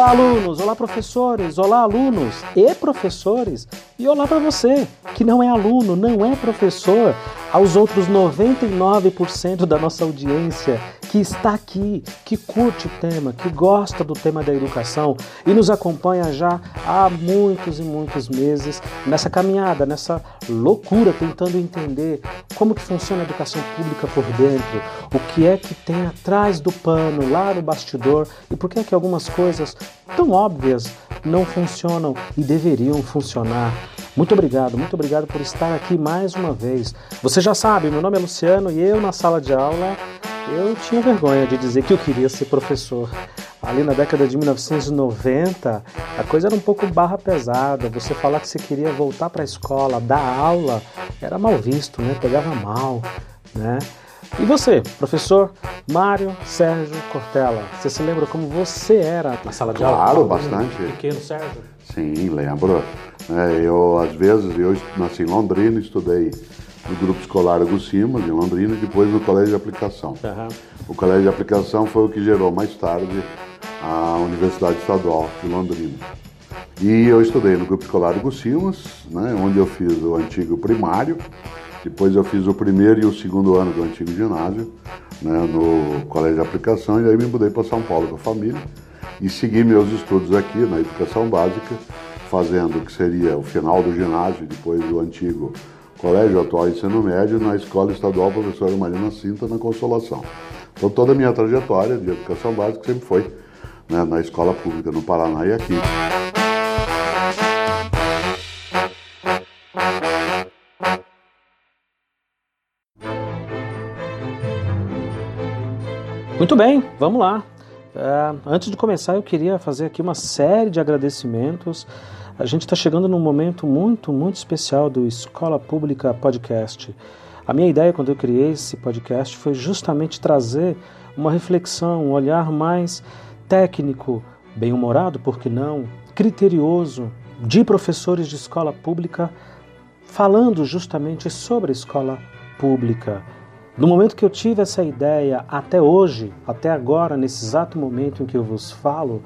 Olá, alunos! Olá, professores! Olá, alunos e professores! E olá para você, que não é aluno, não é professor, aos outros 99% da nossa audiência que está aqui, que curte o tema, que gosta do tema da educação e nos acompanha já há muitos e muitos meses nessa caminhada, nessa loucura, tentando entender como que funciona a educação pública por dentro, o que é que tem atrás do pano, lá no bastidor e por que é que algumas coisas tão óbvias não funcionam e deveriam funcionar. Muito obrigado, muito obrigado por estar aqui mais uma vez. Você já sabe, meu nome é Luciano e eu na sala de aula eu tinha vergonha de dizer que eu queria ser professor. Ali na década de 1990, a coisa era um pouco barra pesada. Você falar que você queria voltar para a escola, dar aula, era mal visto, né? Pegava mal, né? E você, professor Mário Sérgio Cortella, você se lembra como você era na sala de aula? Claro, bastante. Pequeno Sérgio? Sim, lembro. É, eu, às vezes, eu nasci em Londrina, estudei no Grupo Escolar Agucimas, em Londrina, e depois no Colégio de Aplicação. Uhum. O Colégio de Aplicação foi o que gerou mais tarde a Universidade Estadual de Londrina. E eu estudei no Grupo Escolar Agucimas, né, onde eu fiz o antigo primário, depois eu fiz o primeiro e o segundo ano do antigo ginásio, né, no Colégio de Aplicação, e aí me mudei para São Paulo com a família e segui meus estudos aqui na educação básica, fazendo o que seria o final do ginásio, depois do antigo Colégio Atual Ensino Médio, na Escola Estadual Professora Marina Cinta, na Consolação. Então toda a minha trajetória de educação básica sempre foi né, na escola pública no Paraná e aqui. Muito bem, vamos lá. Uh, antes de começar, eu queria fazer aqui uma série de agradecimentos a gente está chegando num momento muito, muito especial do Escola Pública Podcast. A minha ideia quando eu criei esse podcast foi justamente trazer uma reflexão, um olhar mais técnico, bem-humorado, por que não, criterioso, de professores de escola pública, falando justamente sobre a escola pública. No momento que eu tive essa ideia, até hoje, até agora, nesse exato momento em que eu vos falo,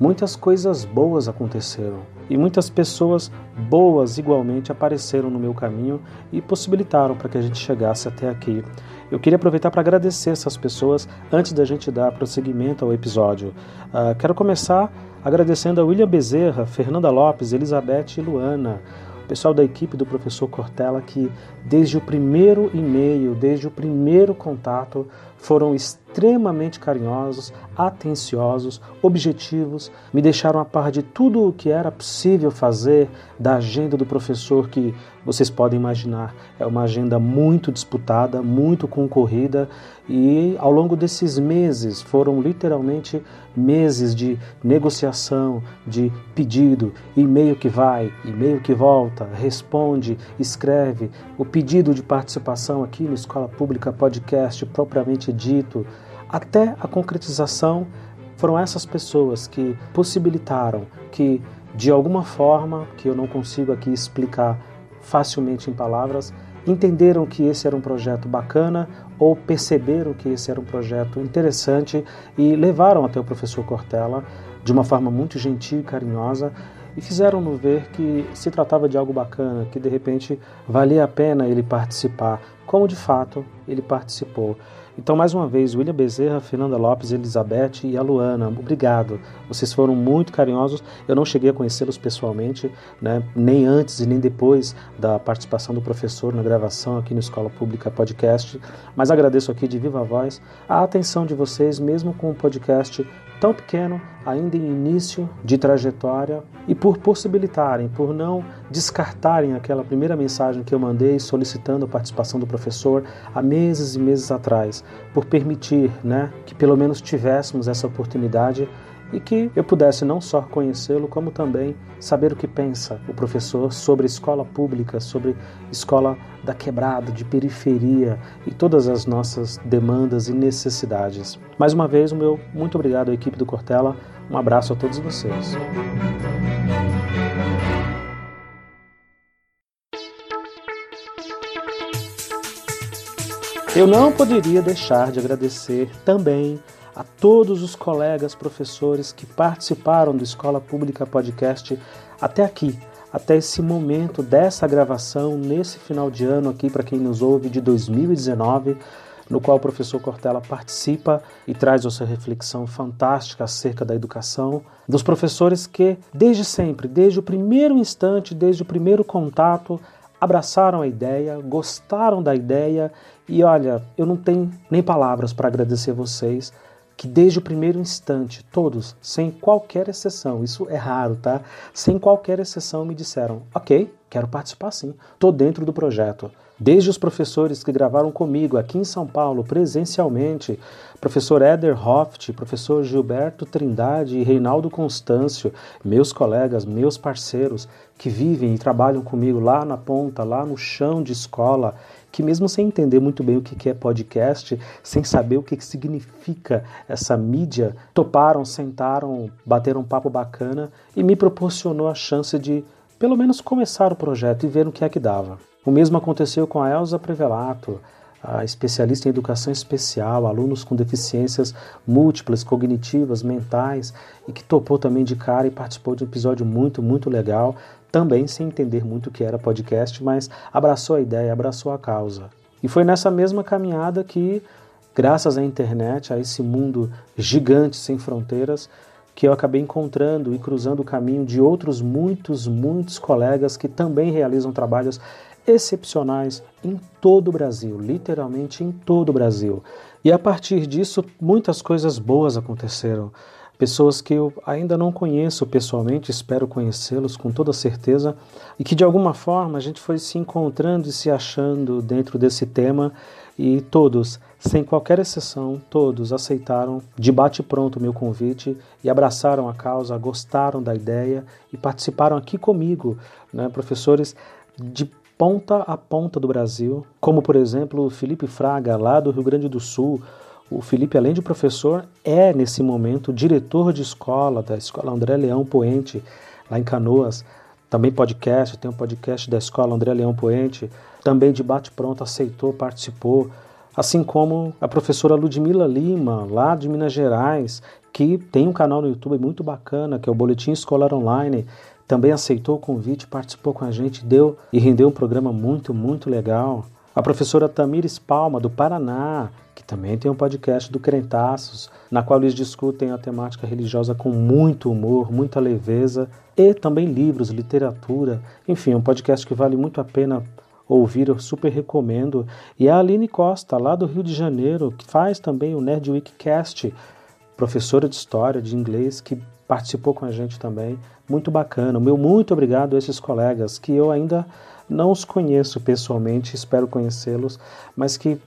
muitas coisas boas aconteceram e muitas pessoas boas igualmente apareceram no meu caminho e possibilitaram para que a gente chegasse até aqui. Eu queria aproveitar para agradecer essas pessoas antes da gente dar prosseguimento ao episódio. Uh, quero começar agradecendo a William Bezerra, Fernanda Lopes, Elizabeth e Luana, pessoal da equipe do professor Cortella que desde o primeiro e-mail, desde o primeiro contato, foram extremamente carinhosos, atenciosos, objetivos, me deixaram a par de tudo o que era possível fazer da agenda do professor, que vocês podem imaginar, é uma agenda muito disputada, muito concorrida, e ao longo desses meses, foram literalmente meses de negociação, de pedido, e-mail que vai, e-mail que volta, responde, escreve, o pedido de participação aqui no Escola Pública Podcast propriamente dito, até a concretização, foram essas pessoas que possibilitaram que, de alguma forma, que eu não consigo aqui explicar facilmente em palavras, entenderam que esse era um projeto bacana ou perceberam que esse era um projeto interessante e levaram até o professor Cortella de uma forma muito gentil e carinhosa e fizeram-no ver que se tratava de algo bacana, que de repente valia a pena ele participar, como de fato ele participou. Então, mais uma vez, William Bezerra, Fernanda Lopes, Elizabeth e a Luana, obrigado. Vocês foram muito carinhosos. Eu não cheguei a conhecê-los pessoalmente, né, nem antes e nem depois da participação do professor na gravação aqui no Escola Pública Podcast, mas agradeço aqui de viva voz a atenção de vocês, mesmo com o podcast tão pequeno, ainda em início de trajetória, e por possibilitarem, por não descartarem aquela primeira mensagem que eu mandei solicitando a participação do professor há meses e meses atrás, por permitir né, que pelo menos tivéssemos essa oportunidade e que eu pudesse não só conhecê-lo, como também saber o que pensa o professor sobre escola pública, sobre escola da quebrada, de periferia e todas as nossas demandas e necessidades. Mais uma vez, o meu muito obrigado à equipe do Cortella, um abraço a todos vocês. Eu não poderia deixar de agradecer também a todos os colegas professores que participaram do Escola Pública Podcast até aqui, até esse momento dessa gravação, nesse final de ano aqui, para quem nos ouve, de 2019, no qual o professor Cortella participa e traz a sua reflexão fantástica acerca da educação, dos professores que, desde sempre, desde o primeiro instante, desde o primeiro contato, abraçaram a ideia, gostaram da ideia. E olha, eu não tenho nem palavras para agradecer vocês que desde o primeiro instante, todos, sem qualquer exceção, isso é raro, tá? Sem qualquer exceção me disseram: "OK, quero participar sim. Tô dentro do projeto". Desde os professores que gravaram comigo aqui em São Paulo presencialmente, professor Éder Hoft, professor Gilberto Trindade e Reinaldo Constâncio, meus colegas, meus parceiros que vivem e trabalham comigo lá na ponta, lá no chão de escola, que mesmo sem entender muito bem o que é podcast, sem saber o que significa essa mídia, toparam, sentaram, bateram um papo bacana e me proporcionou a chance de pelo menos começar o projeto e ver o que é que dava. O mesmo aconteceu com a Elza Prevelato, a especialista em educação especial, alunos com deficiências múltiplas, cognitivas, mentais, e que topou também de cara e participou de um episódio muito, muito legal, também sem entender muito o que era podcast, mas abraçou a ideia, abraçou a causa. E foi nessa mesma caminhada que, graças à internet, a esse mundo gigante sem fronteiras, que eu acabei encontrando e cruzando o caminho de outros muitos, muitos colegas que também realizam trabalhos excepcionais em todo o Brasil, literalmente em todo o Brasil. E a partir disso, muitas coisas boas aconteceram. Pessoas que eu ainda não conheço pessoalmente, espero conhecê-los com toda certeza, e que de alguma forma a gente foi se encontrando e se achando dentro desse tema, e todos, sem qualquer exceção, todos aceitaram de bate-pronto o meu convite e abraçaram a causa, gostaram da ideia e participaram aqui comigo, né, professores de ponta a ponta do Brasil, como por exemplo Felipe Fraga, lá do Rio Grande do Sul. O Felipe, além de professor, é nesse momento diretor de escola da Escola André Leão Poente, lá em Canoas. Também podcast, tem um podcast da Escola André Leão Poente. Também de bate-pronto aceitou, participou. Assim como a professora Ludmila Lima, lá de Minas Gerais, que tem um canal no YouTube muito bacana, que é o Boletim Escolar Online também aceitou o convite, participou com a gente, deu e rendeu um programa muito, muito legal. A professora Tamires Palma, do Paraná, que também tem um podcast do Crentaços, na qual eles discutem a temática religiosa com muito humor, muita leveza, e também livros, literatura, enfim, um podcast que vale muito a pena ouvir, eu super recomendo. E a Aline Costa, lá do Rio de Janeiro, que faz também o Nerd Weekcast, professora de história, de inglês, que participou com a gente também. Muito bacana. Meu muito obrigado a esses colegas que eu ainda não os conheço pessoalmente, espero conhecê-los, mas que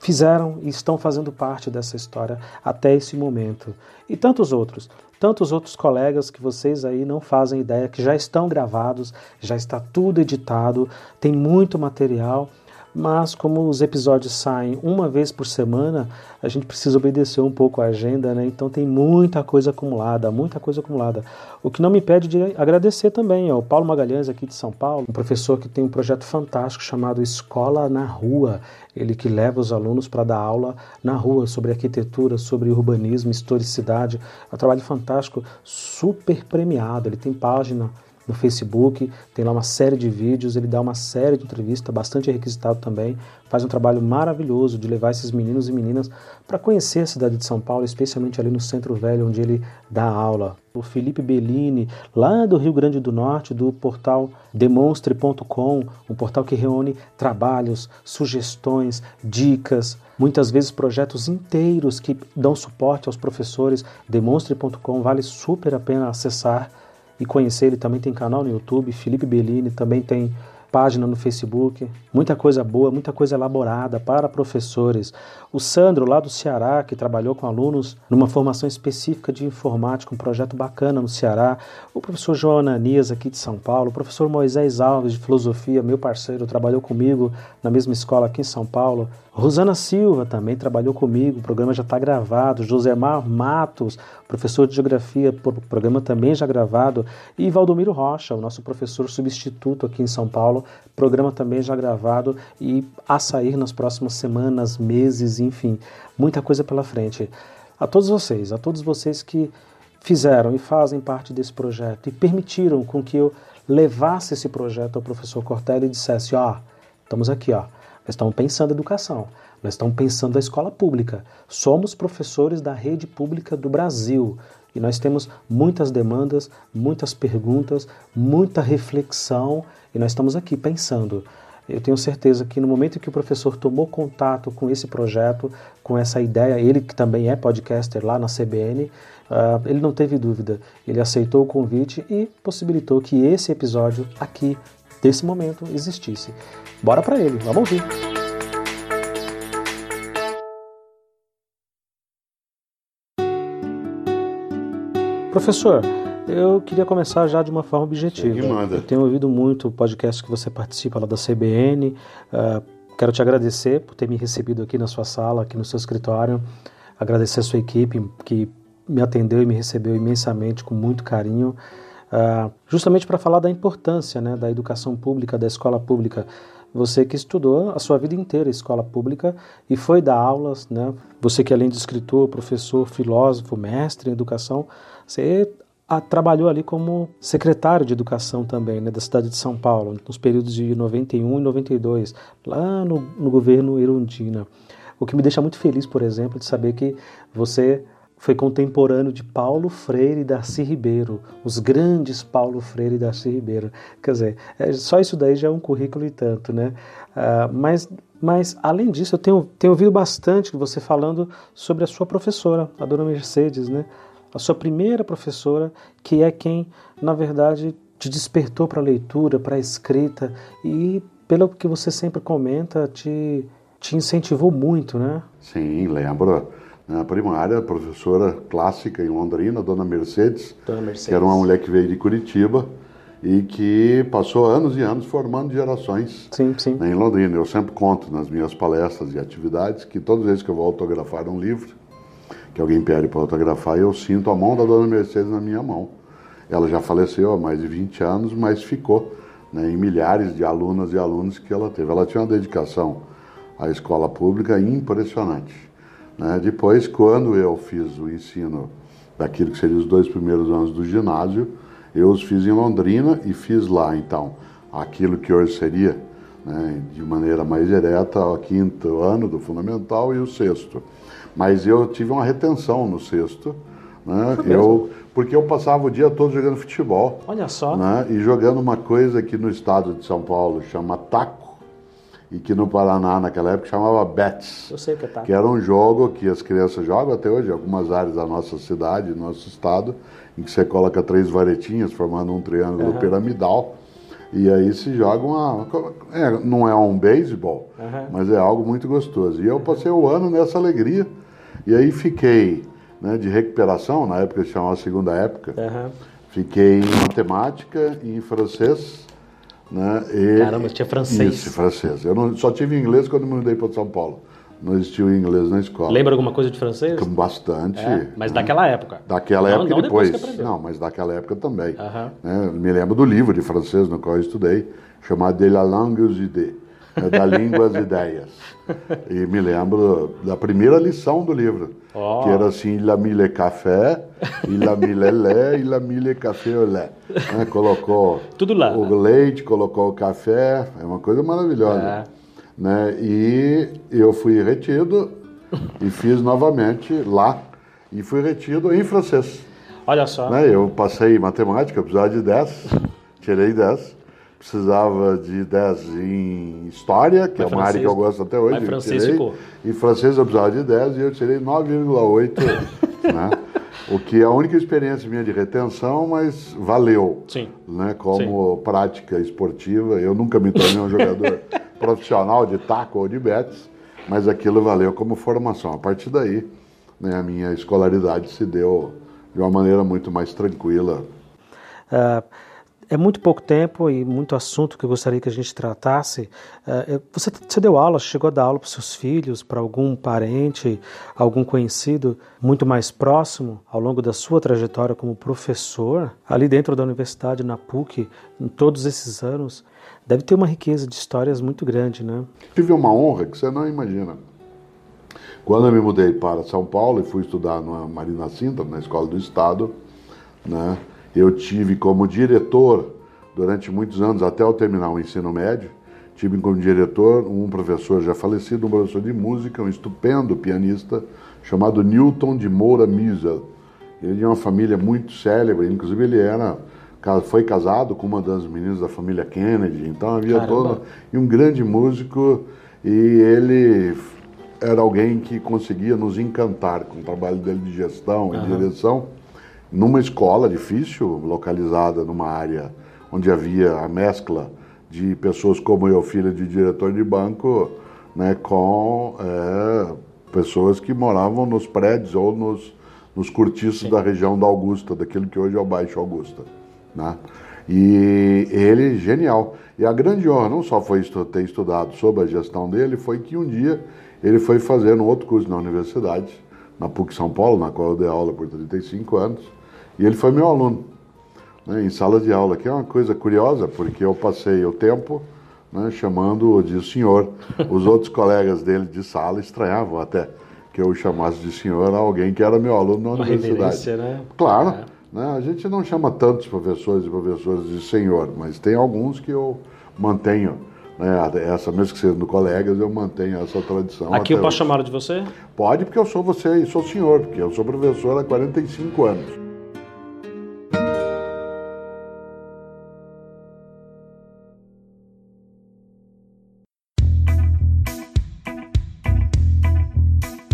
fizeram e estão fazendo parte dessa história até esse momento. E tantos outros, tantos outros colegas que vocês aí não fazem ideia, que já estão gravados, já está tudo editado, tem muito material mas como os episódios saem uma vez por semana, a gente precisa obedecer um pouco a agenda, né? Então tem muita coisa acumulada, muita coisa acumulada. O que não me impede de agradecer também ao Paulo Magalhães aqui de São Paulo, um professor que tem um projeto fantástico chamado Escola na Rua. Ele que leva os alunos para dar aula na rua sobre arquitetura, sobre urbanismo, historicidade. É um trabalho fantástico, super premiado. Ele tem página no Facebook, tem lá uma série de vídeos, ele dá uma série de entrevistas, bastante requisitado também, faz um trabalho maravilhoso de levar esses meninos e meninas para conhecer a cidade de São Paulo, especialmente ali no Centro Velho, onde ele dá aula. O Felipe Bellini, lá do Rio Grande do Norte, do portal demonstre.com, um portal que reúne trabalhos, sugestões, dicas, muitas vezes projetos inteiros que dão suporte aos professores. Demonstre.com vale super a pena acessar e conhecer. Ele também tem canal no YouTube, Felipe Bellini, também tem página no Facebook, muita coisa boa, muita coisa elaborada para professores. O Sandro, lá do Ceará, que trabalhou com alunos numa formação específica de informática, um projeto bacana no Ceará. O professor João Ananias, aqui de São Paulo. O professor Moisés Alves, de filosofia, meu parceiro, trabalhou comigo na mesma escola aqui em São Paulo. Rosana Silva também trabalhou comigo, o programa já está gravado. Josemar Matos, professor de geografia, o programa também já gravado. E Valdomiro Rocha, o nosso professor substituto aqui em São Paulo, programa também já gravado e a sair nas próximas semanas, meses, enfim, muita coisa pela frente. a todos vocês, a todos vocês que fizeram e fazem parte desse projeto e permitiram com que eu levasse esse projeto ao professor Cortelli e dissesse, ó, oh, estamos aqui, ó, nós estamos pensando educação, nós estamos pensando na escola pública, somos professores da rede pública do Brasil e nós temos muitas demandas, muitas perguntas, muita reflexão e nós estamos aqui pensando. Eu tenho certeza que no momento em que o professor tomou contato com esse projeto, com essa ideia, ele que também é podcaster lá na CBN, uh, ah, ele não teve dúvida. Ele aceitou o convite e possibilitou que esse episódio aqui, desse momento, existisse. Bora para ele, vamos ouvir. Professor, eu queria começar já de uma forma objetiva. Eu tenho ouvido muito o podcast que você participa lá da CBN. Uh, ah, quero te agradecer por ter me recebido aqui na sua sala, aqui no seu escritório. Agradecer a sua equipe que me atendeu e me recebeu imensamente, com muito carinho. Uh, justamente para falar da importância né, da educação pública, da escola pública. Você que estudou a sua vida inteira escola pública e foi dar aulas, né? Você que além de escritor, professor, filósofo, mestre em educação, você a, trabalhou ali como secretário de educação também, né, da cidade de São Paulo, nos períodos de 91 e 92, lá no, no governo Irundina. O que me deixa muito feliz, por exemplo, de saber que você foi contemporâneo de Paulo Freire e Darcy Ribeiro, os grandes Paulo Freire e Darcy Ribeiro. Quer dizer, é, só isso daí já é um currículo e tanto, né? Uh, mas, mas, além disso, eu tenho, tenho ouvido bastante você falando sobre a sua professora, a dona Mercedes, né? A sua primeira professora, que é quem, na verdade, te despertou para a leitura, para a escrita e, pelo que você sempre comenta, te, te incentivou muito, né? Sim, lembro. Na primária, professora clássica em Londrina, Dona Mercedes, Dona Mercedes, que era uma mulher que veio de Curitiba e que passou anos e anos formando gerações sim, sim. Em Londrina. Eu sempre conto nas minhas palestras e atividades que todas as vezes que eu vou autografar um livro, que alguém pede para autografar, eu sinto a mão da dona Mercedes na minha mão. Ela já faleceu há mais de 20 anos, mas ficou né, em milhares de alunas e alunos que ela teve. Ela tinha uma dedicação à escola pública impressionante. Né? Depois, quando eu fiz o ensino daquilo que seriam os dois primeiros anos do ginásio, eu os fiz em Londrina e fiz lá, então, aquilo que hoje seria, né, de maneira mais direta, o quinto ano do fundamental e o sexto. Mas eu tive uma retenção no sexto. Né? Eu, porque eu passava o dia todo jogando futebol. Olha só. Né? E jogando uma coisa que no estado de São Paulo chama taco e que no Paraná naquela época chamava bets. Eu sei que é taco. Que era um jogo que as crianças jogam até hoje em algumas áreas da nossa cidade, do nosso estado, em que você coloca três varetinhas formando um triângulo uhum. piramidal. E aí se joga uma. É, não é um beisebol, uhum. mas é algo muito gostoso. E eu passei o ano nessa alegria. E aí fiquei né, de recuperação, na época se chamava segunda época. Uhum. Fiquei em matemática e em francês. Né, e, Caramba, tinha francês. Isso, francês. Eu não, só tive inglês quando me mudei para São Paulo. Não existia o inglês na escola. Lembra alguma coisa de francês? Bastante. É, mas né? daquela época? Daquela não, época não depois. depois não, mas daquela época também. Uhum. Né? Me lembro do livro de francês no qual eu estudei, chamado De la langue aux idées né, da língua às ideias. E me lembro da primeira lição do livro, oh. que era assim, il a mille café, il a mille lait, il a mille café lait. Né, colocou Tudo lá, o né? leite, colocou o café, é uma coisa maravilhosa. É. Né? E eu fui retido e fiz novamente lá, e fui retido em francês. Olha só. Né? Eu passei matemática, precisava de 10, tirei 10 precisava de 10 em História, que Mas é uma francês, área que eu gosto até hoje. Mas francês tirei, ficou. Em francês eu precisava de 10 e eu tirei 9,8. né? O que é a única experiência minha de retenção, mas valeu. Sim. Né? Como Sim. prática esportiva. Eu nunca me tornei um jogador profissional de taco ou de betes, mas aquilo valeu como formação. A partir daí, né, a minha escolaridade se deu de uma maneira muito mais tranquila. Uh, é muito pouco tempo e muito assunto que eu gostaria que a gente tratasse. É, você, você deu aula, chegou a dar aula para seus filhos, para algum parente, algum conhecido muito mais próximo ao longo da sua trajetória como professor, ali dentro da universidade, na PUC, em todos esses anos. Deve ter uma riqueza de histórias muito grande, né? Tive uma honra que você não imagina. Quando eu me mudei para São Paulo e fui estudar na Marina Sintra, na Escola do Estado, né, eu tive como diretor durante muitos anos, até eu terminar o ensino médio, tive como diretor um professor já falecido, um professor de música, um estupendo pianista, chamado Newton de Moura Miesel. Ele tinha uma família muito célebre, inclusive ele era foi casado com uma das meninas da família Kennedy, então havia todo e um grande músico e ele era alguém que conseguia nos encantar com o trabalho dele de gestão e direção numa escola difícil, localizada numa área onde havia a mescla de pessoas como eu, filha de diretor de banco, né, com é, pessoas que moravam nos prédios ou nos, nos cortiços Sim. da região da Augusta, daquilo que hoje é o Baixo Augusta. Né? E ele, genial. E a grande honra não só foi ter estudado sobre a gestão dele, foi que um dia ele foi fazer um outro curso na universidade, na PUC São Paulo, na qual eu dei aula por 35 anos, e ele foi meu aluno né, em sala de aula, que é uma coisa curiosa, porque eu passei o tempo né, chamando-o de senhor. Os outros colegas dele de sala estranhavam até que eu chamasse de senhor alguém que era meu aluno na uma universidade. Né? Claro, é. né, a gente não chama tantos professores e professoras de senhor, mas tem alguns que eu mantenho. Né, essa mesmo que sendo colegas, eu mantenho essa tradição. Aqui eu posso chamar de você? Pode, porque eu sou você e sou senhor, porque eu sou professor há 45 anos.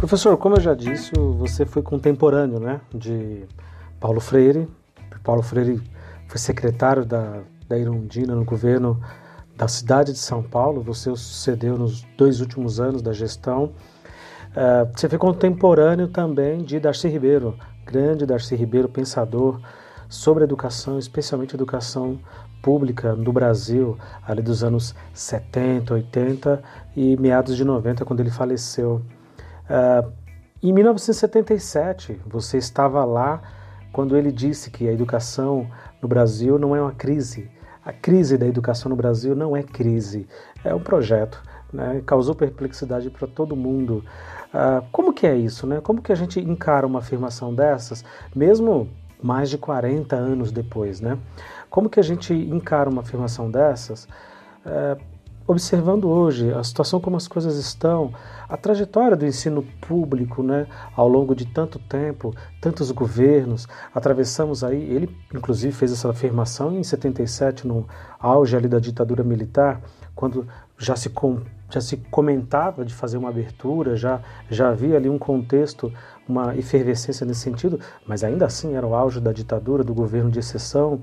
Professor, como eu já disse, você foi contemporâneo né, de Paulo Freire. Paulo Freire foi secretário da, da Irundina no governo da cidade de São Paulo. Você o sucedeu nos dois últimos anos da gestão. Uh, você foi contemporâneo também de Darcy Ribeiro, grande Darcy Ribeiro, pensador sobre educação, especialmente educação pública no Brasil, ali dos anos 70, 80 e meados de 90, quando ele faleceu. Uh, em 1977, você estava lá quando ele disse que a educação no Brasil não é uma crise. A crise da educação no Brasil não é crise, é um projeto. Né? Causou perplexidade para todo mundo. Uh, como que é isso? Né? Como que a gente encara uma afirmação dessas, mesmo mais de 40 anos depois? Né? Como que a gente encara uma afirmação dessas? Uh, observando hoje a situação como as coisas estão, a trajetória do ensino público, né, ao longo de tanto tempo, tantos governos, atravessamos aí, ele inclusive fez essa afirmação em 77 no auge ali da ditadura militar, quando já se com, já se comentava de fazer uma abertura, já já havia ali um contexto, uma efervescência nesse sentido, mas ainda assim era o auge da ditadura, do governo de exceção.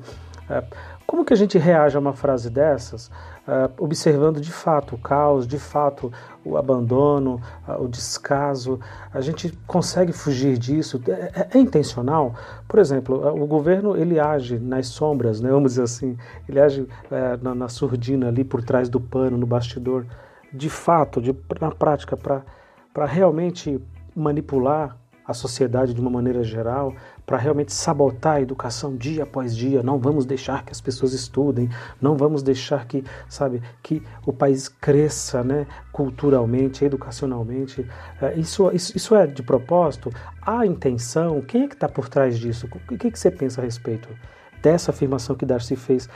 É, como que a gente reage a uma frase dessas, uh, observando de fato o caos, de fato o abandono, o descaso? A gente consegue fugir disso? É, é, é intencional? Por exemplo, o governo ele age nas sombras, né, vamos dizer assim, ele age eh, na, na surdina ali por trás do pano, no bastidor. De fato, de, na prática, para realmente manipular a sociedade de uma maneira geral, para realmente sabotar a educação dia após dia. Não vamos deixar que as pessoas estudem, não vamos deixar que, sabe, que o país cresça, né, culturalmente, educacionalmente. É, isso, isso, isso é de propósito? Há intenção? Quem é que está por trás disso? O que, que você pensa a respeito dessa afirmação que Darcy fez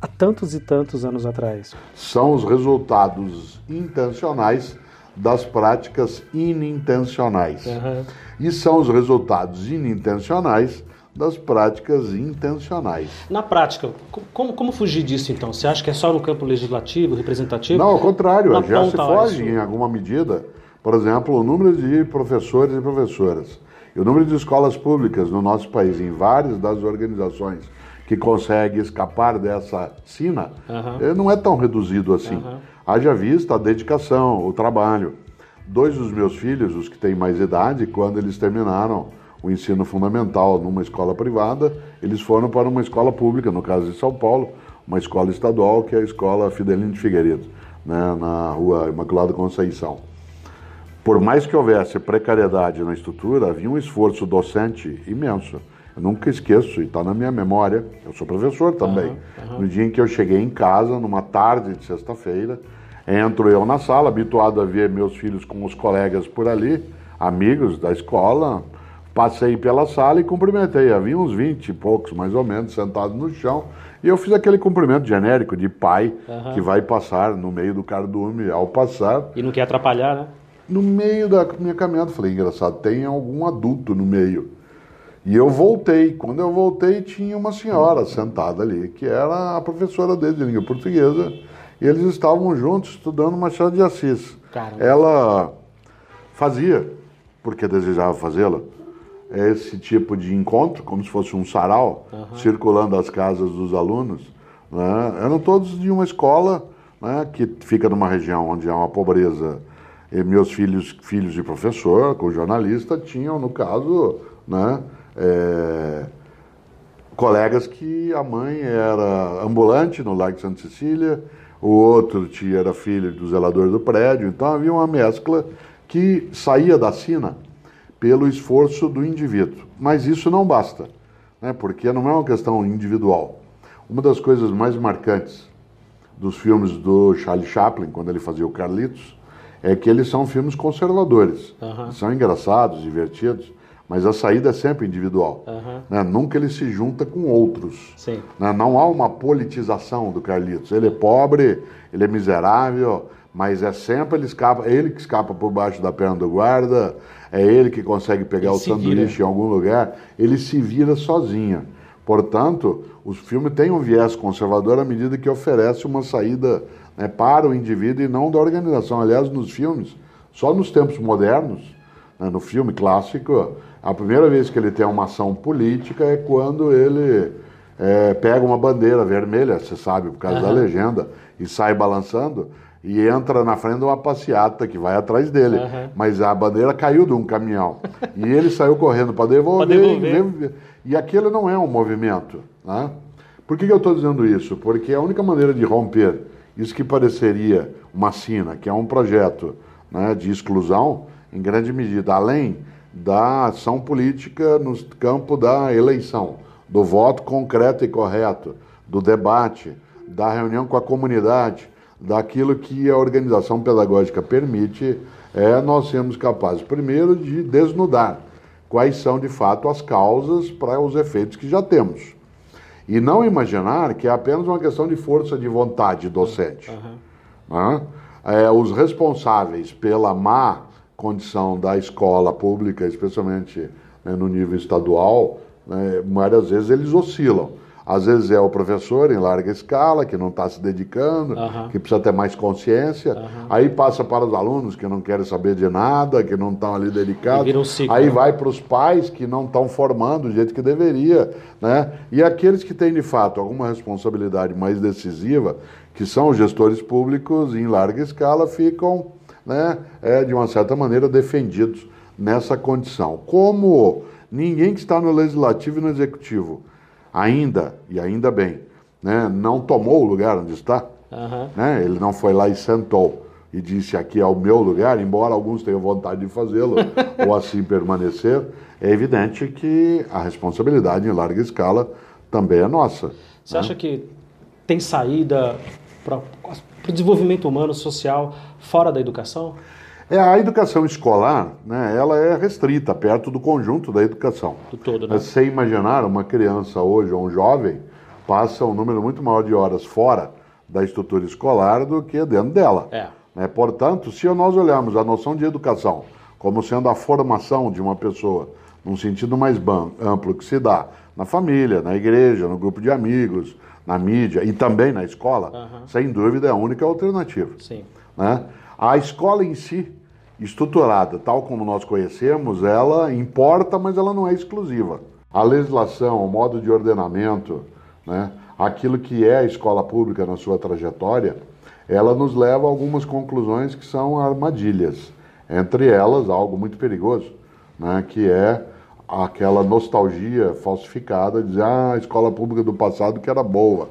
há tantos e tantos anos atrás? São os resultados intencionais das práticas inintencionais. Uhum. E são os resultados inintencionais das práticas intencionais. Na prática, como, como fugir disso então? Você acha que é só no campo legislativo, representativo? Não, ao contrário, já se foge isso. em alguma medida. Por exemplo, o número de professores e professoras e o número de escolas públicas no nosso país, em várias das organizações que conseguem escapar dessa sina, uhum. não é tão reduzido assim. Uhum. Haja vista a dedicação, o trabalho. Dois dos meus filhos, os que têm mais idade, quando eles terminaram o ensino fundamental numa escola privada, eles foram para uma escola pública, no caso de São Paulo, uma escola estadual, que é a Escola Fidelino de Figueiredo, né, na rua Imaculada Conceição. Por mais que houvesse precariedade na estrutura, havia um esforço docente imenso. Eu nunca esqueço, e está na minha memória, eu sou professor também. Uhum, uhum. No dia em que eu cheguei em casa, numa tarde de sexta-feira, Entro eu na sala, habituado a ver meus filhos com os colegas por ali, amigos da escola, passei pela sala e cumprimentei. Havia uns 20 e poucos, mais ou menos, sentados no chão. E eu fiz aquele cumprimento genérico de pai uhum. que vai passar no meio do cardume ao passar. E não quer atrapalhar, né? No meio da minha caminhada, falei, engraçado, tem algum adulto no meio. E eu voltei. Quando eu voltei, tinha uma senhora sentada ali, que era a professora dele de língua portuguesa. Eles estavam juntos estudando Machado de Assis. Caramba. Ela fazia, porque desejava fazê-la, esse tipo de encontro, como se fosse um sarau, uhum. circulando as casas dos alunos. Né? Eram todos de uma escola né, que fica numa região onde há uma pobreza. E meus filhos, filhos de professor, com jornalista, tinham, no caso, né, é, colegas que a mãe era ambulante no Largo de Santa Cecília, o outro tia era filho do zelador do prédio, então havia uma mescla que saía da sina pelo esforço do indivíduo. Mas isso não basta, né, porque não é uma questão individual. Uma das coisas mais marcantes dos filmes do Charlie Chaplin, quando ele fazia o Carlitos, é que eles são filmes conservadores. Uhum. São engraçados, divertidos, mas a saída é sempre individual. Uhum. Né? Nunca ele se junta com outros. Né? Não há uma politização do Carlitos. Ele é pobre, ele é miserável, mas é sempre ele escapa, ele que escapa por baixo da perna do guarda, é ele que consegue pegar ele o sanduíche vira. em algum lugar, ele se vira sozinho. Portanto, o filme tem um viés conservador à medida que oferece uma saída né, para o indivíduo e não da organização. Aliás, nos filmes, só nos tempos modernos, né, no filme clássico, a primeira vez que ele tem uma ação política é quando ele é, pega uma bandeira vermelha, você sabe, por causa uhum. da legenda, e sai balançando e entra na frente de uma passeata que vai atrás dele. Uhum. Mas a bandeira caiu de um caminhão. e ele saiu correndo para devolver. devolver. E, e aquilo não é um movimento. Né? Por que, que eu estou dizendo isso? Porque a única maneira de romper isso que pareceria uma sina, que é um projeto né, de exclusão, em grande medida, além da ação política no campo da eleição, do voto concreto e correto, do debate, da reunião com a comunidade, daquilo que a organização pedagógica permite, é nós sermos capazes, primeiro, de desnudar quais são de fato as causas para os efeitos que já temos. E não imaginar que é apenas uma questão de força de vontade docente. Uhum. Né? É, os responsáveis pela má condição da escola pública, especialmente né, no nível estadual, né, várias vezes eles oscilam. Às vezes é o professor em larga escala, que não está se dedicando, uhum. que precisa ter mais consciência. Uhum. Aí passa para os alunos que não querem saber de nada, que não estão ali dedicados. Um ciclo, Aí né? vai para os pais que não estão formando do jeito que deveria. Né? E aqueles que têm, de fato, alguma responsabilidade mais decisiva, que são os gestores públicos em larga escala, ficam, né, é, de uma certa maneira, defendidos nessa condição. Como ninguém que está no legislativo e no executivo ainda, e ainda bem, né, não tomou o lugar onde está. Uhum. Né, ele não foi lá e sentou e disse aqui é o meu lugar, embora alguns tenham vontade de fazê-lo ou assim permanecer, é evidente que a responsabilidade em larga escala também é nossa. Você né? acha que tem saída para o desenvolvimento humano, social, fora da educação? É, a educação escolar, né, ela é restrita perto do conjunto da educação. Do todo, né? Você imaginar uma criança hoje ou um jovem passa um número muito maior de horas fora da estrutura escolar do que dentro dela. É. Né? Portanto, se nós olharmos a noção de educação como sendo a formação de uma pessoa num sentido mais amplo que se dá na família, na igreja, no grupo de amigos, na mídia e também na escola, uhum. sem dúvida é a única alternativa. Sim. Né? A escola em si, estruturada, tal como nós conhecemos, ela importa, mas ela não é exclusiva. A legislação, o modo de ordenamento, né, aquilo que é a escola pública na sua trajetória, ela nos leva a algumas conclusões que são armadilhas. Entre elas, algo muito perigoso, né, que é aquela nostalgia falsificada de dizer ah, a escola pública do passado que era boa.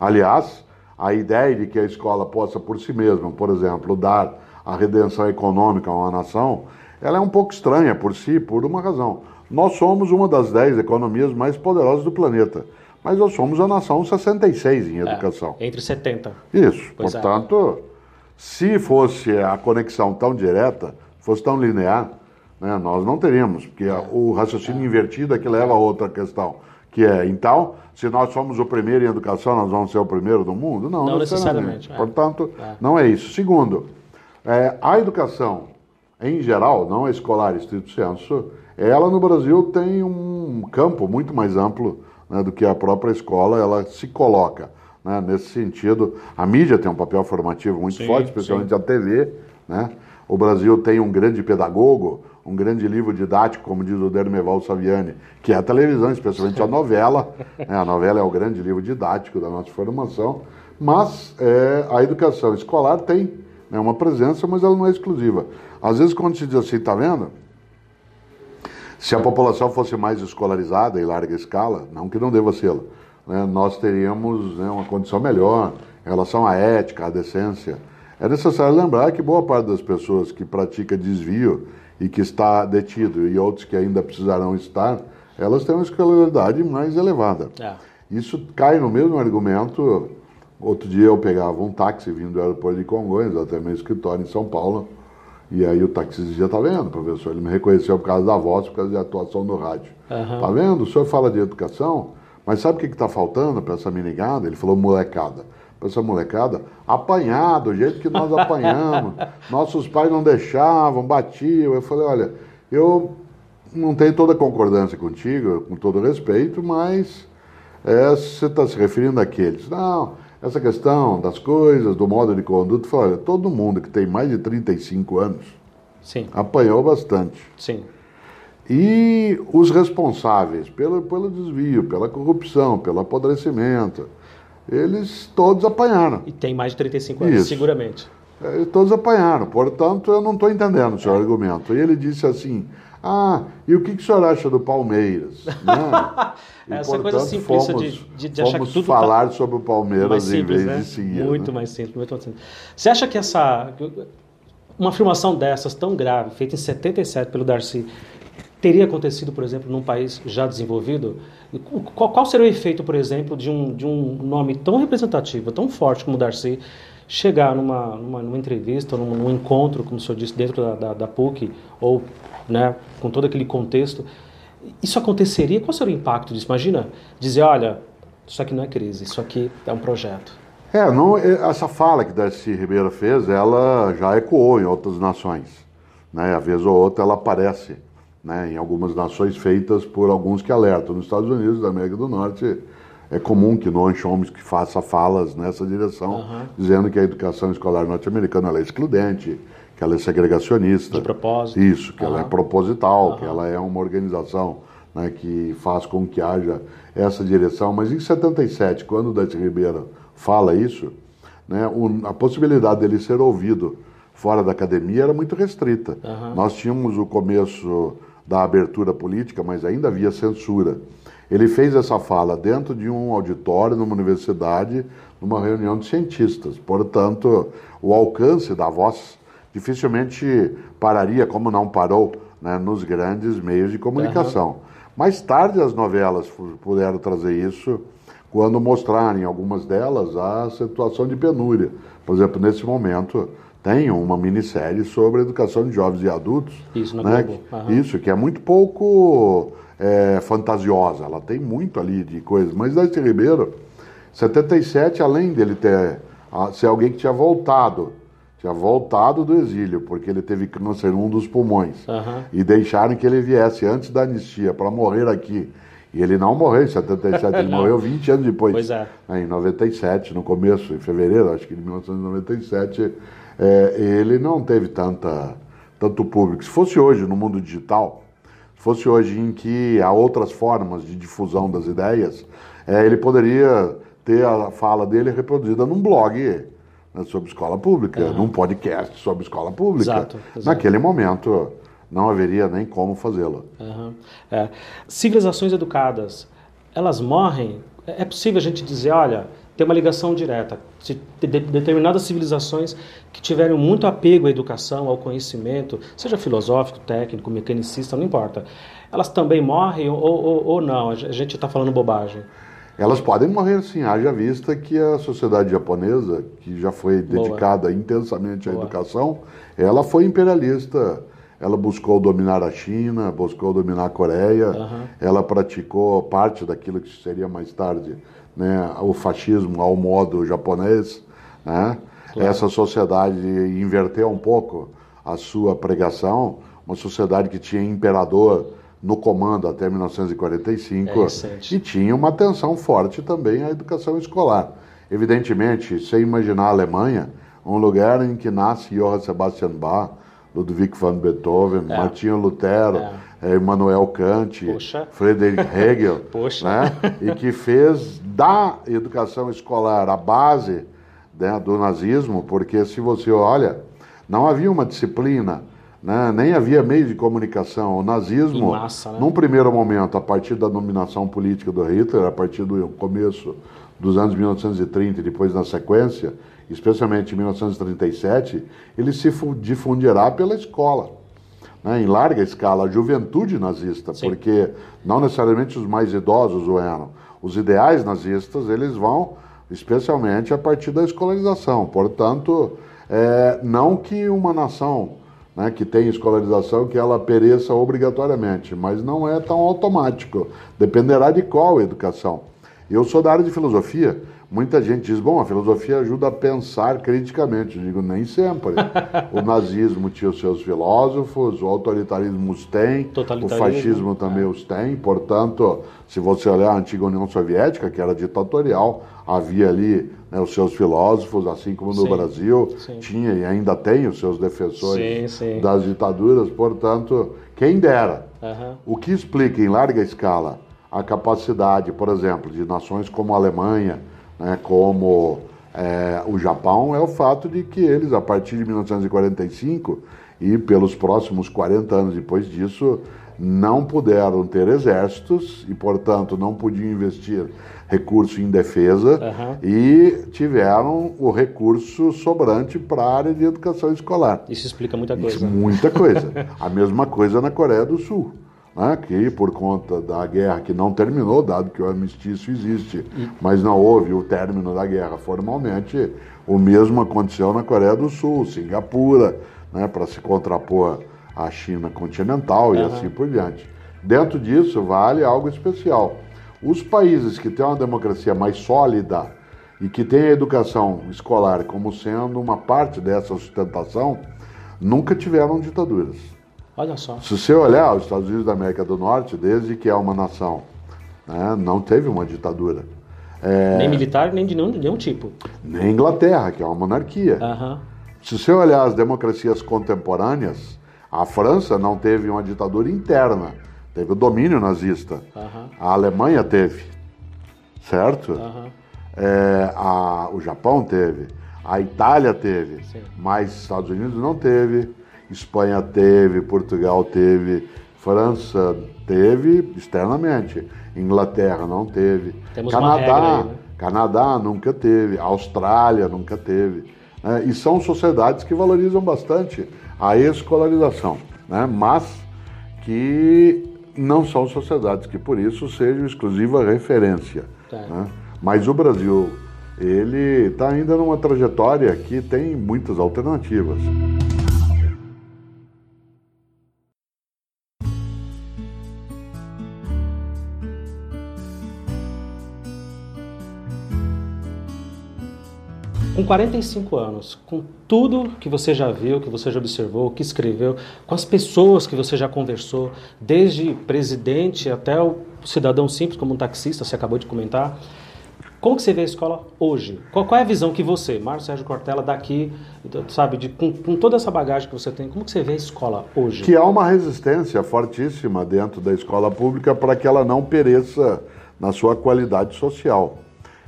Aliás, a ideia de que a escola possa por si mesma, por exemplo, dar a redenção econômica a uma nação, ela é um pouco estranha por si, por uma razão. Nós somos uma das dez economias mais poderosas do planeta, mas nós somos a nação 66 em é, educação. É, entre 70. Isso. Pois é. Portanto, é. se fosse a conexão tão direta, fosse tão linear, Né? Nós não teríamos, porque o raciocínio invertido é que leva a outra questão, que é, então, se nós somos o primeiro em educação, nós vamos ser o primeiro do mundo? Não, não necessariamente. necessariamente. É. Portanto, é. não é isso. Segundo, é, a educação, em geral, não a escolar estrito senso, ela no Brasil tem um campo muito mais amplo né, do que a própria escola, ela se coloca. Né, nesse sentido, a mídia tem um papel formativo muito sim, forte, especialmente sim. a TV. Né? O Brasil tem um grande pedagogo, um grande livro didático, como diz o Dermeval Saviani, que é a televisão, especialmente a novela. Né? A novela é o grande livro didático da nossa formação, mas é, a educação escolar tem né, uma presença, mas ela não é exclusiva. Às vezes, quando se diz assim, está vendo? Se a população fosse mais escolarizada em larga escala, não que não deva ser, né, nós teríamos né, uma condição melhor em relação à ética, à decência. É necessário lembrar que boa parte das pessoas que pratica desvio e que está detido e outros que ainda precisarão estar, elas têm uma escolaridade mais elevada. É. Isso cai no mesmo argumento. Outro dia eu pegava um táxi vindo do aeroporto de Congonhas até meu escritório em São Paulo. E aí o taxista dizia, tá vendo, professor? Ele me reconheceu por causa da voz, por causa da atuação no rádio. Uhum. Tá vendo? O senhor fala de educação, mas sabe o que está faltando para essa minigada? Ele falou molecada essa molecada, apanhar do jeito que nós apanhamos. Nossos pais não deixavam, batiam. Eu falei, olha, eu não tenho toda a concordância contigo, com todo respeito, mas é, você está se referindo àqueles. Não, essa questão das coisas, do modo de conduta, falei, olha, todo mundo que tem mais de 35 anos Sim. apanhou bastante. Sim. E os responsáveis pelo, pelo desvio, pela corrupção, pelo apodrecimento, eles todos apanharam. E tem mais de 35 anos, Isso. seguramente. É, todos apanharam, portanto, eu não estou entendendo o seu é. argumento. E ele disse assim: Ah, e o que, que o senhor acha do Palmeiras? né? E, Essa portanto, coisa simplista fomos, de, de, de achar que tudo. falar tá sobre o Palmeiras simples, em vez né? de seguir. Muito né? mais simples, muito mais simples. Você acha que essa. Uma afirmação dessas tão grave, feita em 77 pelo Darcy, teria acontecido, por exemplo, num país já desenvolvido? Qual, qual seria o efeito, por exemplo, de um, de um nome tão representativo, tão forte como Darcy, chegar numa, numa, numa entrevista, num, num, encontro, como o senhor disse, dentro da, da, da PUC, ou né, com todo aquele contexto, isso aconteceria? Qual seria o impacto disso? Imagina dizer, olha, isso aqui não é crise, isso aqui é um projeto. É, não, é, essa fala que Darcy Ribeiro fez, ela já ecoou em outras nações. Né? A vez ou outra ela aparece né, em algumas nações feitas por alguns que alertam. Nos Estados Unidos da América do Norte é comum que Noam Chomsky faça falas nessa direção, uhum. dizendo que a educação escolar norte-americana é excludente, que ela é segregacionista. De propósito. Isso, que uhum. ela é proposital, uhum. que ela é uma organização né, que faz com que haja essa direção. Mas em 77, quando o Dante Ribeiro fala isso, né, a possibilidade dele ser ouvido fora da academia era muito restrita. Nós tínhamos o começo da abertura política, mas ainda havia censura. Ele fez essa fala dentro de um auditório, numa universidade, numa reunião de cientistas. Portanto, o alcance da voz dificilmente pararia, como não parou, né, nos grandes meios de comunicação. Uhum. Mais tarde, as novelas puderam trazer isso quando mostrarem algumas delas a situação de penúria. Por exemplo, nesse momento, tem uma minissérie sobre educação de jovens e adultos. Isso, né? Globo. Uhum. Isso, que é muito pouco é, fantasiosa. Ela tem muito ali de coisas. Mas Darcy Ribeiro, 77, além dele ter ser alguém que tinha voltado, tinha voltado do exílio, porque ele teve câncer um dos pulmões. Uhum. E deixaram que ele viesse antes da anistia para morrer aqui. E ele não morreu em 77, ele morreu 20 anos depois. Pois é. Em 97, no começo, em fevereiro, acho que de 1997 é, ele não teve tanta, tanto público. Se fosse hoje no mundo digital, se fosse hoje em que há outras formas de difusão das ideias, é, ele poderia ter a fala dele reproduzida num blog né, sobre escola pública, uhum. num podcast sobre escola pública. Exato, exato. Naquele momento não haveria nem como fazê-lo. Uhum. É. Civilizações educadas, elas morrem? É possível a gente dizer, olha, tem uma ligação direta. De determinadas civilizações que tiveram muito apego à educação, ao conhecimento, seja filosófico, técnico, mecanicista, não importa. Elas também morrem ou, ou, ou não? A gente está falando bobagem. Elas podem morrer sim, haja vista que a sociedade japonesa, que já foi dedicada Boa. intensamente à Boa. educação, ela foi imperialista ela buscou dominar a China, buscou dominar a Coreia, uhum. ela praticou parte daquilo que seria mais tarde né, o fascismo ao modo japonês. Né? Claro. Essa sociedade inverteu um pouco a sua pregação, uma sociedade que tinha imperador no comando até 1945 é e tinha uma atenção forte também à educação escolar. Evidentemente, sem imaginar a Alemanha, um lugar em que nasce Johann Sebastian Bach, Ludwig van Beethoven, é. Martinho Lutero, é. Immanuel Kant, Poxa. Friedrich Hegel, né? e que fez da educação escolar a base né, do nazismo, porque se você olha, não havia uma disciplina, né, nem havia meio de comunicação. O nazismo, massa, né? num primeiro momento, a partir da dominação política do Hitler, a partir do começo dos anos 1930 e depois na sequência, especialmente em 1937, ele se difundirá pela escola. Né, em larga escala, a juventude nazista, Sim. porque não necessariamente os mais idosos o eram. Os ideais nazistas, eles vão especialmente a partir da escolarização. Portanto, é, não que uma nação né, que tem escolarização que ela pereça obrigatoriamente, mas não é tão automático. Dependerá de qual educação. Eu sou da área de filosofia. Muita gente diz, bom, a filosofia ajuda a pensar criticamente. Eu digo, nem sempre. o nazismo tinha os seus filósofos, o autoritarismo os tem, o fascismo também é. os tem. Portanto, se você olhar a antiga União Soviética, que era ditatorial, havia ali né, os seus filósofos, assim como no sim, Brasil, sim. tinha e ainda tem os seus defensores sim, das ditaduras. Portanto, quem dera. Uhum. O que explica em larga escala a capacidade, por exemplo, de nações como a Alemanha, né, como é, o Japão, é o fato de que eles, a partir de 1945 e pelos próximos 40 anos depois disso, não puderam ter exércitos e, portanto, não podiam investir recurso em defesa uhum. e tiveram o recurso sobrante para a área de educação escolar. Isso explica muita coisa. Isso, muita coisa. a mesma coisa na Coreia do Sul né, que por conta da guerra que não terminou, dado que o armistício existe, mas não houve o término da guerra formalmente, o mesmo aconteceu na Coreia do Sul, Singapura, né, para se contrapor à China continental e uhum. assim por diante. Dentro disso, vale algo especial. Os países que têm uma democracia mais sólida e que têm a educação escolar como sendo uma parte dessa sustentação, nunca tiveram ditaduras. Olha só. Se você olhar os Estados Unidos da América do Norte, desde que é uma nação, né, não teve uma ditadura. É... Nem militar, nem de nenhum, nenhum tipo. Nem Inglaterra, que é uma monarquia. Uhum. Se você olhar as democracias contemporâneas, a França não teve uma ditadura interna, teve o domínio nazista. Uhum. A Alemanha teve, certo? Uhum. É, a, o Japão teve, a Itália teve, Sim. mas Estados Unidos não teve. Espanha teve, Portugal teve, França teve externamente, Inglaterra não teve, Temos Canadá, aí, né? Canadá nunca teve, Austrália nunca teve. Né? E são sociedades que valorizam bastante a escolarização, né? mas que não são sociedades que por isso sejam exclusiva referência. Tá. Né? Mas o Brasil, ele está ainda numa trajetória que tem muitas alternativas. Com 45 anos, com tudo que você já viu, que você já observou, que escreveu, com as pessoas que você já conversou, desde presidente até o cidadão simples, como um taxista, você acabou de comentar, como que você vê a escola hoje? Qual, qual é a visão que você, Mário Sérgio Cortella, daqui, sabe, de, com, com, toda essa bagagem que você tem, como que você vê a escola hoje? Que há uma resistência fortíssima dentro da escola pública para que ela não pereça na sua qualidade social.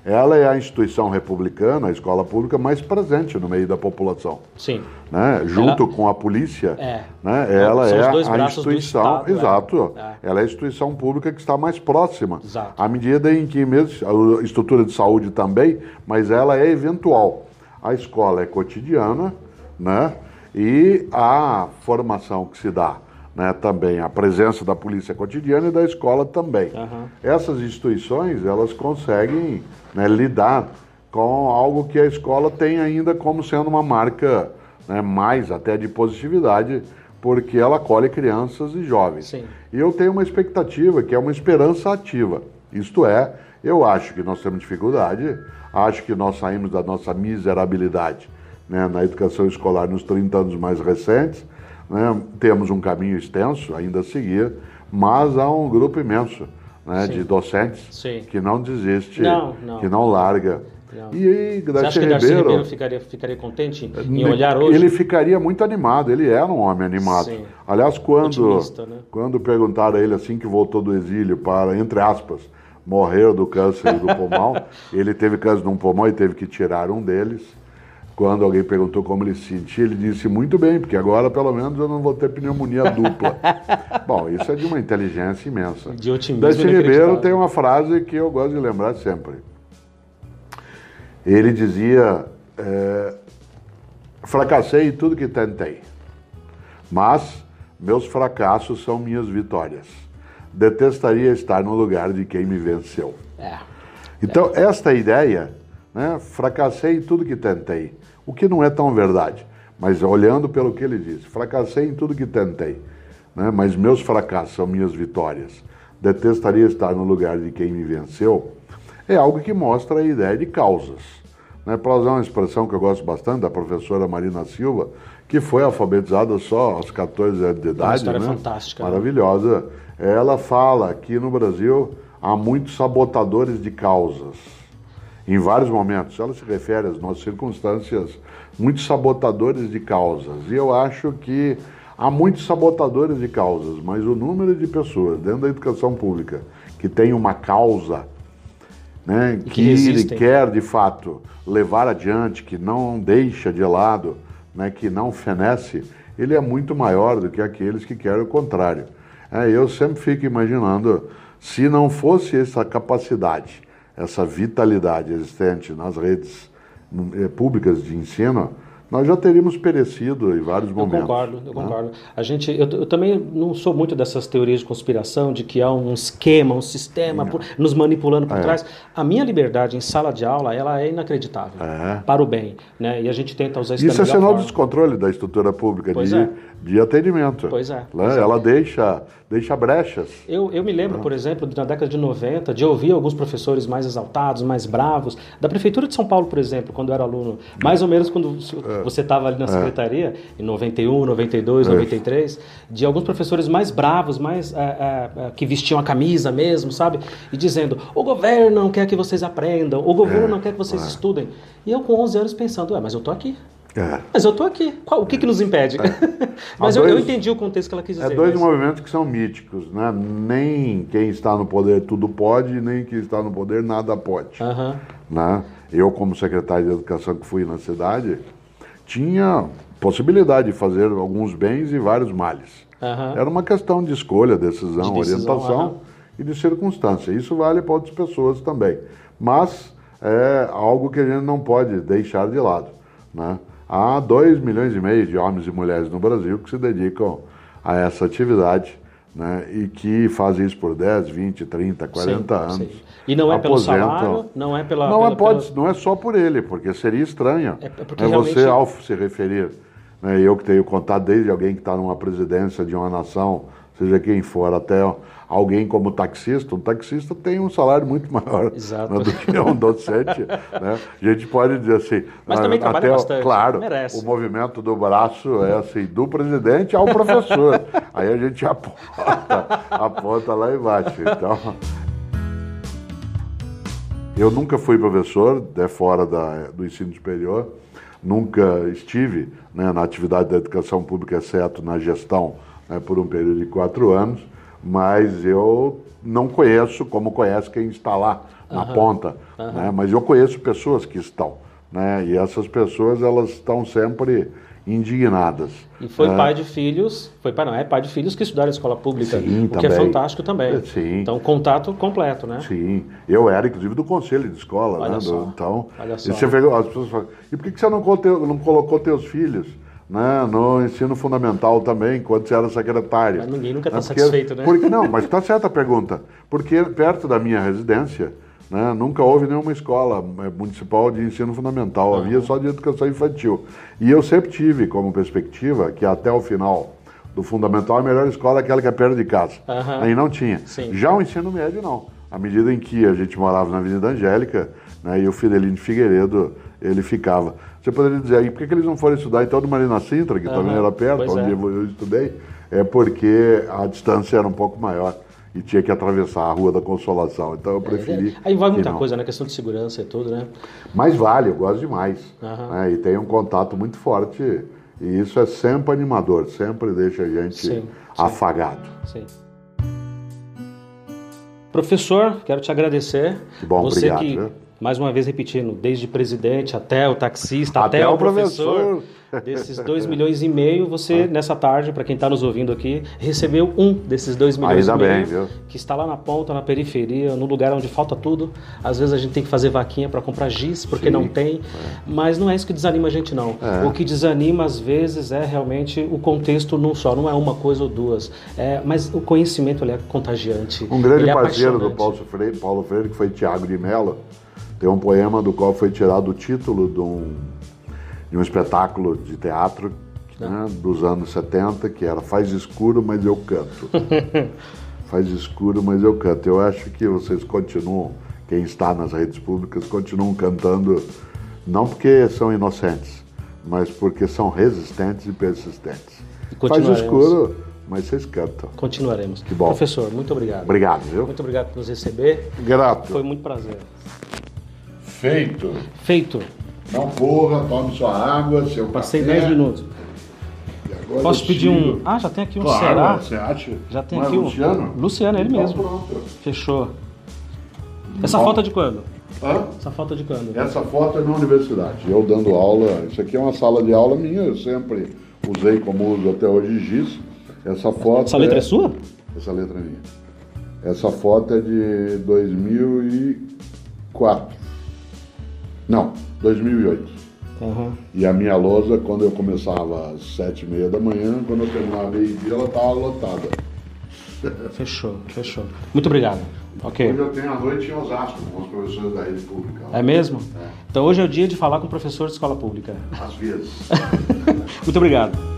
Ela é a instituição republicana, a escola pública mais presente no meio da população. Sim. Né? Junto ela... com a polícia, é. né? ela é a instituição, Estado, é. exato, é. ela é a instituição pública que está mais próxima. Exato. À medida em que mesmo a estrutura de saúde também, mas ela é eventual. A escola é cotidiana, né? E a formação que se dá né, também a presença da polícia cotidiana e da escola também. Uhum. Essas instituições elas conseguem né, lidar com algo que a escola tem ainda como sendo uma marca né, mais até de positividade, porque ela acolhe crianças e jovens. Sim. E eu tenho uma expectativa que é uma esperança ativa. Isto é, eu acho que nós temos dificuldade, acho que nós saímos da nossa miserabilidade né, na educação escolar nos 30 anos mais recentes. Né, temos um caminho extenso ainda a seguir, mas há um grupo imenso né, de docentes Sim. que não desiste, não, não. que não larga. Não. E aí, Darcy Você acha que Darcy Ribeiro, Ribeiro ficaria, ficaria contente em olhar hoje? Ele ficaria muito animado, ele era um homem animado. Sim. Aliás, quando, né? quando perguntaram a ele assim que voltou do exílio para, entre aspas, morrer do câncer do pulmão, ele teve câncer no pulmão e teve que tirar um deles. Quando alguém perguntou como ele se sentia, ele disse muito bem, porque agora pelo menos eu não vou ter pneumonia dupla. Bom, isso é de uma inteligência imensa. De otimismo. Darcy Ribeiro tem uma frase que eu gosto de lembrar sempre. Ele dizia: é, fracassei em tudo que tentei, mas meus fracassos são minhas vitórias. Detestaria estar no lugar de quem me venceu. É. Então, é. esta ideia, né, fracassei em tudo que tentei, o que não é tão verdade. Mas olhando pelo que ele disse, fracassei em tudo que tentei, né? mas meus fracassos são minhas vitórias. Detestaria estar no lugar de quem me venceu. É algo que mostra a ideia de causas. Né? Para usar uma expressão que eu gosto bastante da professora Marina Silva, que foi alfabetizada só aos 14 anos de idade. Uma história né? fantástica. Né? Maravilhosa. Ela fala que no Brasil há muitos sabotadores de causas em vários momentos. Ela se refere às nossas circunstâncias, muitos sabotadores de causas. E eu acho que há muitos sabotadores de causas, mas o número de pessoas dentro da educação pública que tem uma causa né, que, que ele quer de fato levar adiante, que não deixa de lado, né, que não fenece, ele é muito maior do que aqueles que querem o contrário. É, eu sempre fico imaginando, se não fosse essa capacidade essa vitalidade existente nas redes eh, públicas de ensino, nós já teríamos perecido em vários momentos. Eu concordo, eu né? concordo. A gente, eu, eu, também não sou muito dessas teorias de conspiração, de que há um esquema, um sistema por, nos manipulando por é. trás. A minha liberdade em sala de aula, ela é inacreditável, é. para o bem. Né? E a gente tenta usar isso Isso é sinal de descontrole da estrutura pública de, é. De atendimento. Pois é. Né? Pois ela é. deixa, deixa brechas. Eu, eu me lembro, por exemplo, na década de 90, de ouvir alguns professores mais exaltados, mais bravos, da Prefeitura de São Paulo, por exemplo, quando eu era aluno, mais ou menos quando é. É. Você estava ali na é. secretaria, em 91, 92, é. 93, de alguns professores mais bravos, mais é, é, que vestiam a camisa mesmo, sabe? E dizendo: o governo não quer que vocês aprendam, o governo não quer que vocês estudem. E eu, com 11 anos, pensando: ué, mas eu tô aqui. É. Mas eu estou aqui. Qual, o que, que nos impede? É. Mas eu, dois, eu, entendi o contexto que ela quis dizer. É dois mas... movimentos que são míticos, né? Nem quem está no poder tudo pode, nem quem está no poder nada pode. Uhum. Né? Eu, como secretário de Educação que fui na cidade, tinha possibilidade de fazer alguns bens e vários males. Uhum. Era uma questão de escolha, decisão, de decisão orientação uhum. e de circunstância. Isso vale para outras pessoas também. Mas é algo que a gente não pode deixar de lado. Né? Há 2 milhões e meio de homens e mulheres no Brasil que se dedicam a essa atividade né, e que fazem isso por 10, 20, 30, 40 sim, anos. Sim. E não é aposentam. pelo salário, não é pela... Não, pela, é, pode, pela... não é só por ele, porque seria estranho é, é porque né, realmente... você, ao se referir, né, eu que tenho contato desde alguém que está numa presidência de uma nação, seja quem for, até alguém como taxista, um taxista tem um salário muito maior né, do que um docente. né? A gente pode dizer assim. Mas também trabalha até, bastante. Claro, merece. o movimento do braço é assim, do presidente ao professor. Aí a gente aponta, aponta lá embaixo. Então. Eu nunca fui professor, é fora da, do ensino superior, nunca estive né, na atividade da educação pública, exceto na gestão, né, por um período de quatro anos mas eu não conheço como conhece quem está lá na uhum. ponta, uhum. Né? mas eu conheço pessoas que estão, né? e essas pessoas elas estão sempre indignadas. E foi né? pai de filhos, foi pai não, é pai de filhos que estudaram escola pública, Sim, o também. que é fantástico também. É, sim. Então, contato completo, né? Sim, eu era inclusive do conselho de escola, Olha né? Só. Então, Olha só. E você vê, as pessoas falam, e por que você não colocou, não colocou teus filhos? Né, no ensino fundamental também, quando você era secretário. Mas ninguém nunca está né, satisfeito, né? Porque, não, mas está certa a pergunta. Porque perto da minha residência, né, nunca houve nenhuma escola é, municipal de ensino fundamental, uhum. havia só de educação infantil. E eu sempre tive como perspectiva que até o final do fundamental, a melhor escola é aquela que é perto de casa. Aham. Aí não tinha. Sim. Já o ensino médio, não. À medida em que a gente morava na Avenida Angélica, né, e o Fidelino Figueiredo, ele ficava. Você poderia dizer, aí, por que, eles não foram estudar então no Marina Sintra, que Aham. também era perto, Pois onde é. eu estudei? É porque a distância era um pouco maior e tinha que atravessar a Rua da Consolação. Então eu preferi. Aí envolve muita não. coisa, né? Questão de segurança e tudo, né? Mas vale, eu gosto demais. Aham. né, E tem um contato muito forte. E isso é sempre animador, sempre deixa a gente Sim, afagado. Sim. Professor, quero te agradecer. Que bom, Você obrigado, que, viu? Mais uma vez repetindo, desde presidente até o taxista, até, Até o professor, professor. desses 2 milhões e meio, você, nessa tarde, para quem está nos ouvindo aqui, recebeu um desses 2 milhões e bem, meio, viu? que está lá na ponta, na periferia, no lugar onde falta tudo. Às vezes a gente tem que fazer vaquinha para comprar giz, porque Sim, não tem. Mas não é isso que desanima a gente, não. É. O que desanima, às vezes, é realmente o contexto num só, não é uma coisa ou duas. É, mas o conhecimento ele é contagiante. Um grande é parceiro do. Paulo Freire, Paulo Freire, que foi Tiago de Mello, tem um poema do qual foi tirado o título de um, de um espetáculo de teatro né, dos anos 70, que era Faz escuro, mas eu canto. Faz escuro, mas eu canto. Eu acho que vocês continuam, quem está nas redes públicas, continuam cantando, não porque são inocentes, mas porque são resistentes e persistentes. E Faz escuro, mas vocês cantam. Continuaremos. Que bom. Professor, muito obrigado. Obrigado, viu? Muito obrigado por nos receber. Grato. Foi muito prazer. Feito. Feito. Não corra, tome sua água, seu Passei café. 10 minutos. Posso pedir um. Ah, já tem aqui um Claro, será? você acha? Já tem Não aqui é o. Luciano? Luciano, ele Então mesmo. pronto. Fechou. Essa Bom. foto é de quando? Hã? Essa foto é de quando? Essa foto é na universidade. Eu dando aula. Isso aqui é uma sala de aula minha. Eu sempre usei como uso até hoje giz. Essa foto. Essa letra é sua? Essa letra é minha. Essa foto é de 2004. Não, 2008. Aham. E a minha lousa, quando eu começava às sete e meia da manhã, quando eu terminava meio-dia, ela estava lotada. Fechou, fechou. Muito obrigado. Ok. Hoje eu tenho a noite em Osasco com os professores da rede pública. É mesmo? É. Então hoje é o dia de falar com o professor de escola pública. Às vezes. Muito obrigado.